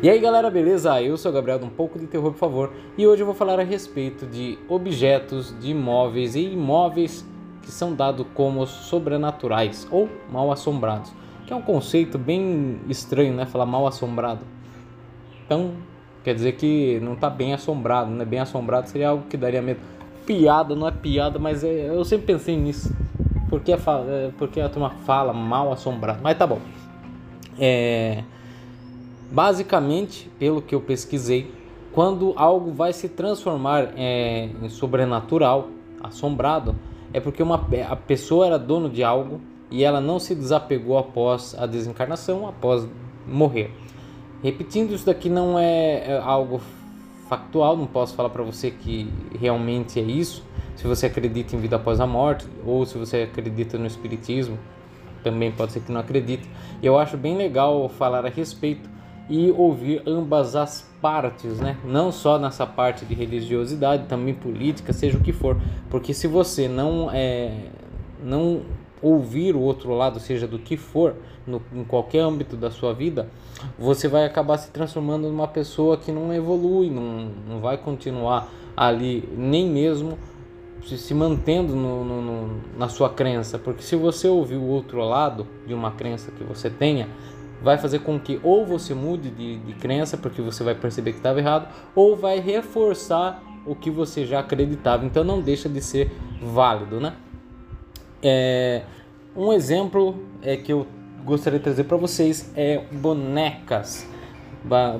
E aí galera, beleza? Eu sou o Gabriel, um pouco de terror, por favor, e hoje eu vou falar a respeito de objetos, de imóveis e imóveis que são dados como sobrenaturais ou mal assombrados, que é um conceito bem estranho, né? Falar mal assombrado. Então, quer dizer que não está bem assombrado, né? Bem assombrado seria algo que daria medo. Piada, não é piada, mas é, eu sempre pensei nisso. Porque a, é, porque a turma fala mal assombrado, mas tá bom. É Basicamente, pelo que eu pesquisei, quando algo vai se transformar é, em sobrenatural, assombrado, é porque uma, a pessoa era dono de algo e ela não se desapegou após a desencarnação, após morrer. Repetindo, isso daqui não é, é algo factual, não posso falar para você que realmente é isso. Se você acredita em vida após a morte ou se você acredita no espiritismo, também pode ser que não acredite. Eu acho bem legal falar a respeito e ouvir ambas as partes, né? Não só nessa parte de religiosidade, também política, seja o que for, porque se você não é, não ouvir o outro lado, seja do que for, no, em qualquer âmbito da sua vida, você vai acabar se transformando numa pessoa que não evolui, não, não vai continuar ali, nem mesmo se, se mantendo no, no, no, na sua crença, porque se você ouvir o outro lado de uma crença que você tenha, vai fazer com que ou você mude de, de crença porque você vai perceber que estava errado, ou vai reforçar o que você já acreditava. Então não deixa de ser válido, né? É, um exemplo é que eu gostaria de trazer para vocês é bonecas.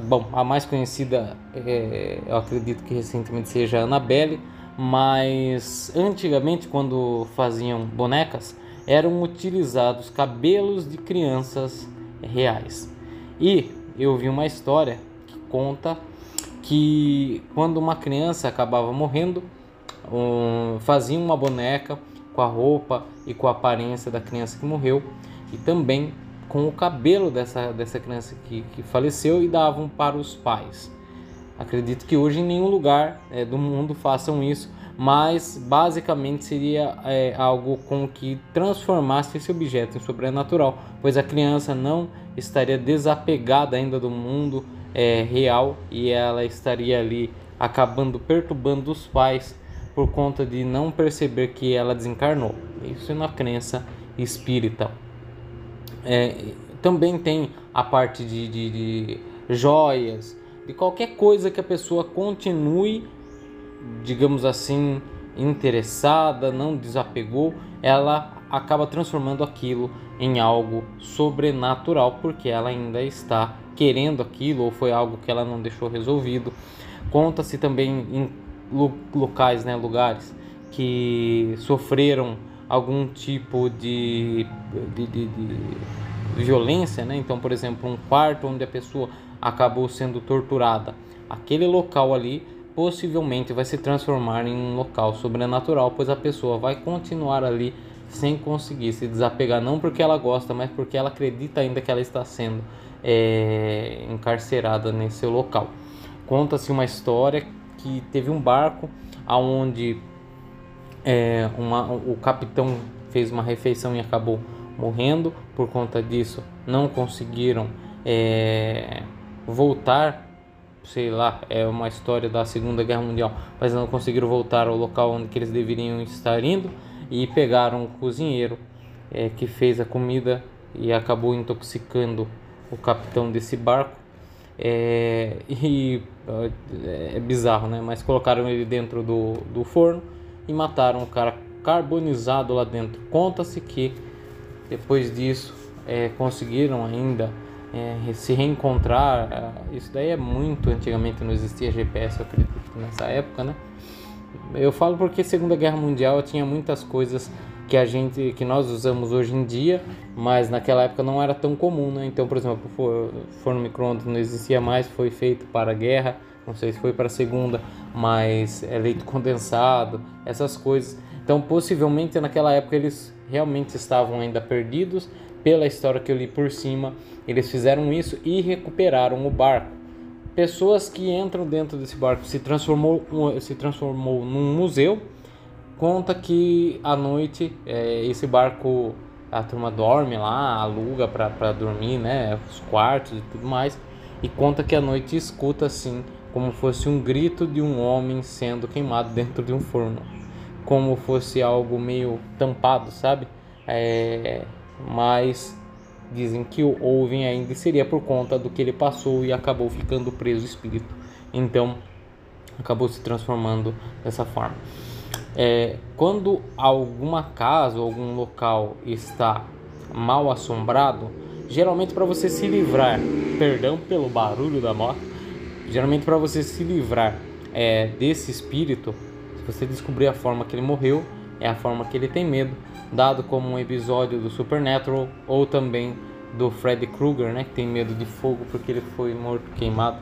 Bom, a mais conhecida é, eu acredito que recentemente seja a Annabelle, mas antigamente quando faziam bonecas eram utilizados cabelos de crianças reais. E eu vi uma história que conta que quando uma criança acabava morrendo, um, faziam uma boneca com a roupa e com a aparência da criança que morreu e também com o cabelo dessa, dessa criança que, que faleceu e davam para os pais. Acredito que hoje em nenhum lugar é, do mundo façam isso, mas basicamente seria é, algo com que transformasse esse objeto em sobrenatural, pois a criança não estaria desapegada ainda do mundo é, real e ela estaria ali acabando perturbando os pais por conta de não perceber que ela desencarnou. Isso é uma crença espírita. É, também tem a parte de, de, de joias, de qualquer coisa que a pessoa continue digamos assim, interessada, não desapegou, ela acaba transformando aquilo em algo sobrenatural porque ela ainda está querendo aquilo ou foi algo que ela não deixou resolvido. Conta-se também em locais, né, lugares que sofreram algum tipo de, de, de, de violência, né? Então, por exemplo, um quarto onde a pessoa acabou sendo torturada. Aquele local ali possivelmente vai se transformar em um local sobrenatural, pois a pessoa vai continuar ali sem conseguir se desapegar, não porque ela gosta, mas porque ela acredita ainda que ela está sendo é, encarcerada nesse local. Conta-se uma história que teve um barco aonde é, uma, o capitão fez uma refeição e acabou morrendo por conta disso. Não conseguiram é, voltar sei lá, é uma história da Segunda Guerra Mundial, mas não conseguiram voltar ao local onde eles deveriam estar indo e pegaram o cozinheiro é, que fez a comida e acabou intoxicando o capitão desse barco. É, e é, é bizarro, né? Mas colocaram ele dentro do, do forno e mataram o cara carbonizado lá dentro. Conta-se que depois disso é, conseguiram ainda é, se reencontrar. É, isso daí é muito antigamente, não existia GPS, eu acredito, nessa época, né? Eu falo porque Segunda Guerra Mundial tinha muitas coisas que a gente, que nós usamos hoje em dia, mas naquela época não era tão comum, né? Então, por exemplo, o forno micro-ondas não existia mais, foi feito para a guerra, não sei se foi para a segunda, mas é leite condensado, essas coisas. Então, possivelmente naquela época eles realmente estavam ainda perdidos, pela história que eu li por cima, eles fizeram isso e recuperaram o barco. Pessoas que entram dentro desse barco se transformou, se transformou num museu. Conta que à noite é, esse barco a turma dorme lá, aluga para dormir, né, os quartos e tudo mais. e conta que à noite escuta assim como fosse um grito de um homem sendo queimado dentro de um forno, como fosse algo meio tampado, sabe? É, mas dizem que ouvem ainda seria por conta do que ele passou e acabou ficando preso o espírito. Então acabou se transformando dessa forma. É, quando alguma casa ou algum local está mal assombrado, geralmente para você se livrar, perdão pelo barulho da moto, geralmente para você se livrar é, desse espírito, se você descobrir a forma que ele morreu, é a forma que ele tem medo, dado como um episódio do Supernatural ou também do Freddy Krueger, né, que tem medo de fogo porque ele foi morto queimado.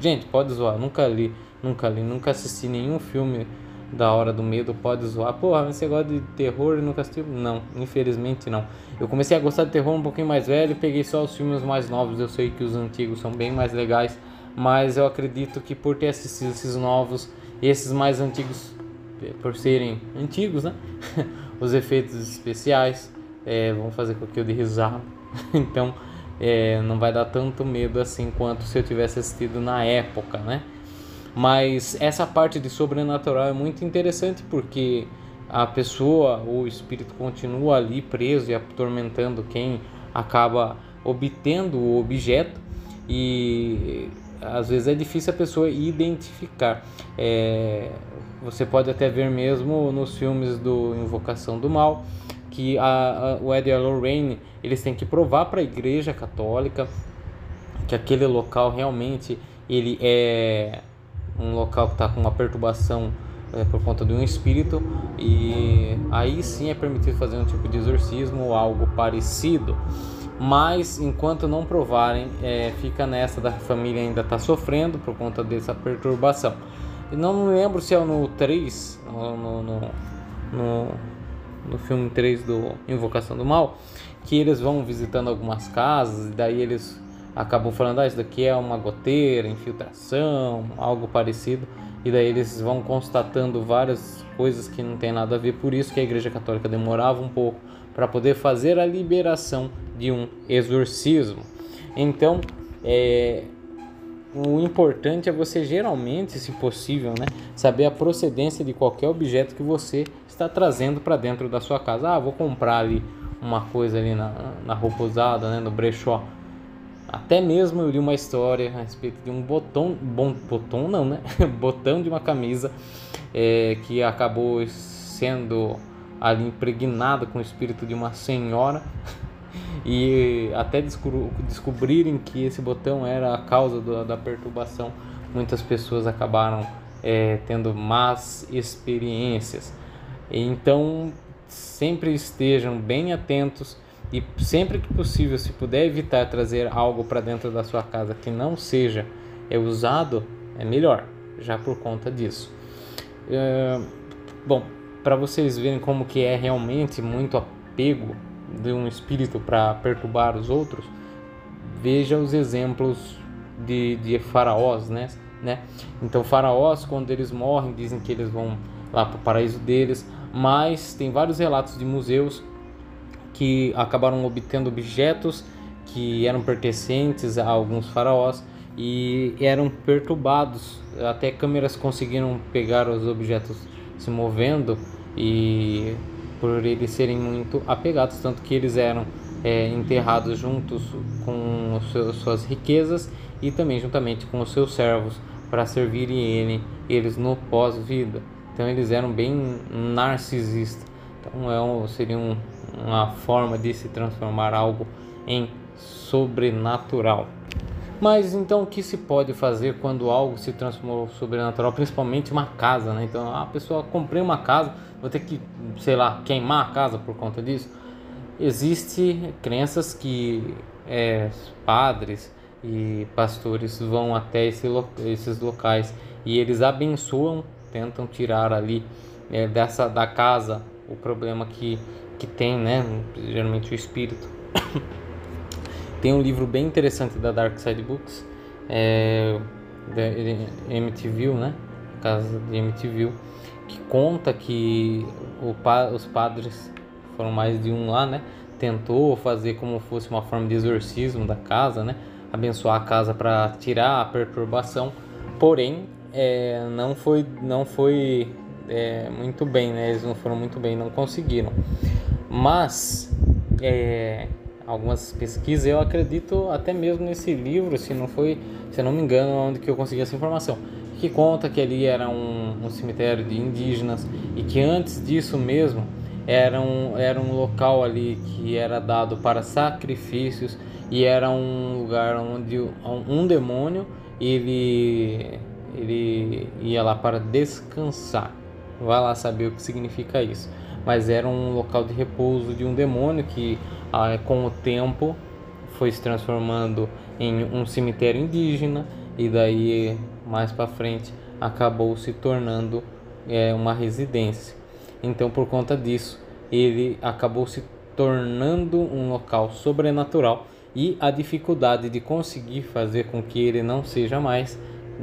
Gente, pode zoar, nunca li, nunca li, nunca assisti nenhum filme da Hora do Medo, pode zoar. Porra, você gosta de terror e nunca assistiu? Não, infelizmente não. Eu comecei a gostar de terror um pouquinho mais velho, peguei só os filmes mais novos. Eu sei que os antigos são bem mais legais, mas eu acredito que por ter assistido esses novos, esses mais antigos, por serem antigos, né? os efeitos especiais é, vão fazer com que eu risada. então é, não vai dar tanto medo assim quanto se eu tivesse assistido na época, né? Mas essa parte de sobrenatural é muito interessante porque a pessoa, o espírito continua ali preso e atormentando quem acaba obtendo o objeto e às vezes é difícil a pessoa identificar. É, você pode até ver mesmo nos filmes do Invocação do Mal que a, a, o Ed e a Lorraine eles têm que provar para a Igreja Católica que aquele local realmente ele é um local que está com uma perturbação é, por conta de um espírito e aí sim é permitido fazer um tipo de exorcismo ou algo parecido. Mas enquanto não provarem é, fica nessa da família ainda está sofrendo por conta dessa perturbação e não me lembro se é no 3 no, no, no, no filme 3 do Invocação do Mal que eles vão visitando algumas casas e daí eles acabam falando, ah, isso daqui é uma goteira, infiltração, algo parecido. E daí eles vão constatando várias coisas que não tem nada a ver. Por isso que a Igreja Católica demorava um pouco para poder fazer a liberação de um exorcismo. Então, é, o importante é você geralmente, se possível, né, saber a procedência de qualquer objeto que você está trazendo para dentro da sua casa. Ah, vou comprar ali uma coisa ali na, na roupa usada, né, no brechó. Até mesmo eu li uma história a respeito de um botão, bom, botão não, né? botão de uma camisa é, que acabou sendo ali impregnado com o espírito de uma senhora e até descobrirem que esse botão era a causa do, da perturbação, muitas pessoas acabaram é, tendo más experiências. Então, sempre estejam bem atentos e sempre que possível, se puder evitar trazer algo para dentro da sua casa que não seja é usado, é melhor, já por conta disso. É, bom, para vocês verem como que é realmente muito apego de um espírito para perturbar os outros, veja os exemplos de, de faraós, né? né? Então, faraós, quando eles morrem, dizem que eles vão lá para o paraíso deles, mas tem vários relatos de museus que acabaram obtendo objetos que eram pertencentes a alguns faraós e eram perturbados. Até câmeras conseguiram pegar os objetos se movendo e por eles serem muito apegados, tanto que eles eram é, enterrados juntos com seus, suas riquezas e também juntamente com os seus servos para servirem ele, eles no pós-vida. Então eles eram bem narcisistas. Então é um, seria um, uma forma de se transformar algo em sobrenatural. Mas então o que se pode fazer quando algo se transformou sobrenatural, principalmente uma casa, né? Então a pessoa comprei uma casa, vou ter que, sei lá, queimar a casa por conta disso. Existe crenças que é, padres e pastores vão até esse, esses locais e eles abençoam, tentam tirar ali é, dessa da casa o problema que que tem, né, geralmente o espírito. tem um livro bem interessante da Dark Side Books, é, da MTV, né, casa de MTV, que conta que o, os padres foram mais de um lá, né, tentou fazer como fosse uma forma de exorcismo da casa, né, abençoar a casa para tirar a perturbação. Porém, é, não foi, não foi é, muito bem, né? Eles não foram muito bem, não conseguiram. Mas é, algumas pesquisas, eu acredito até mesmo nesse livro, se não foi, se não me engano, onde que eu consegui essa informação, que conta que ali era um, um cemitério de indígenas e que antes disso mesmo era um, era um local ali que era dado para sacrifícios e era um lugar onde um demônio ele ele ia lá para descansar. Vai lá saber o que significa isso. Mas era um local de repouso de um demônio que, ah, com o tempo, foi se transformando em um cemitério indígena e daí mais para frente acabou se tornando é, uma residência. Então, por conta disso, ele acabou se tornando um local sobrenatural e a dificuldade de conseguir fazer com que ele não seja mais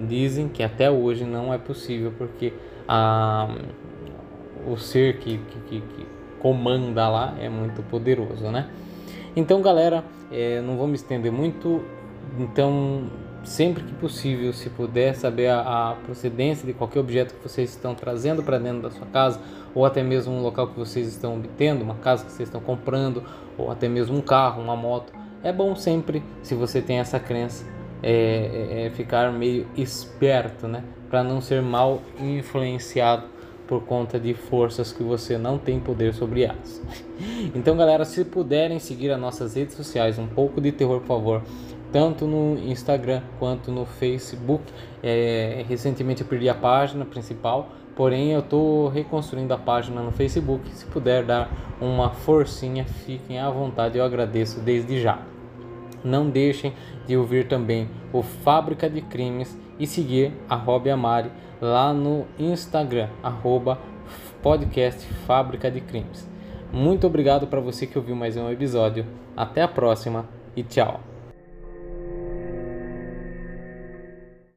dizem que até hoje não é possível porque a, o ser que, que, que comanda lá é muito poderoso, né? Então, galera, é, não vou me estender muito. Então, sempre que possível, se puder saber a, a procedência de qualquer objeto que vocês estão trazendo para dentro da sua casa, ou até mesmo um local que vocês estão obtendo, uma casa que vocês estão comprando, ou até mesmo um carro, uma moto, é bom sempre, se você tem essa crença, é, é, é ficar meio esperto, né? Para não ser mal influenciado por conta de forças que você não tem poder sobre elas. Então, galera, se puderem seguir as nossas redes sociais, um pouco de terror, por favor, tanto no Instagram quanto no Facebook. É, recentemente eu perdi a página principal, porém eu estou reconstruindo a página no Facebook. Se puder dar uma forcinha, fiquem à vontade, eu agradeço desde já. Não deixem de ouvir também o Fábrica de Crimes e seguir a Rob Amari lá no Instagram, arroba podcast Fábrica de Crimes. Muito obrigado para você que ouviu mais um episódio. Até a próxima e tchau.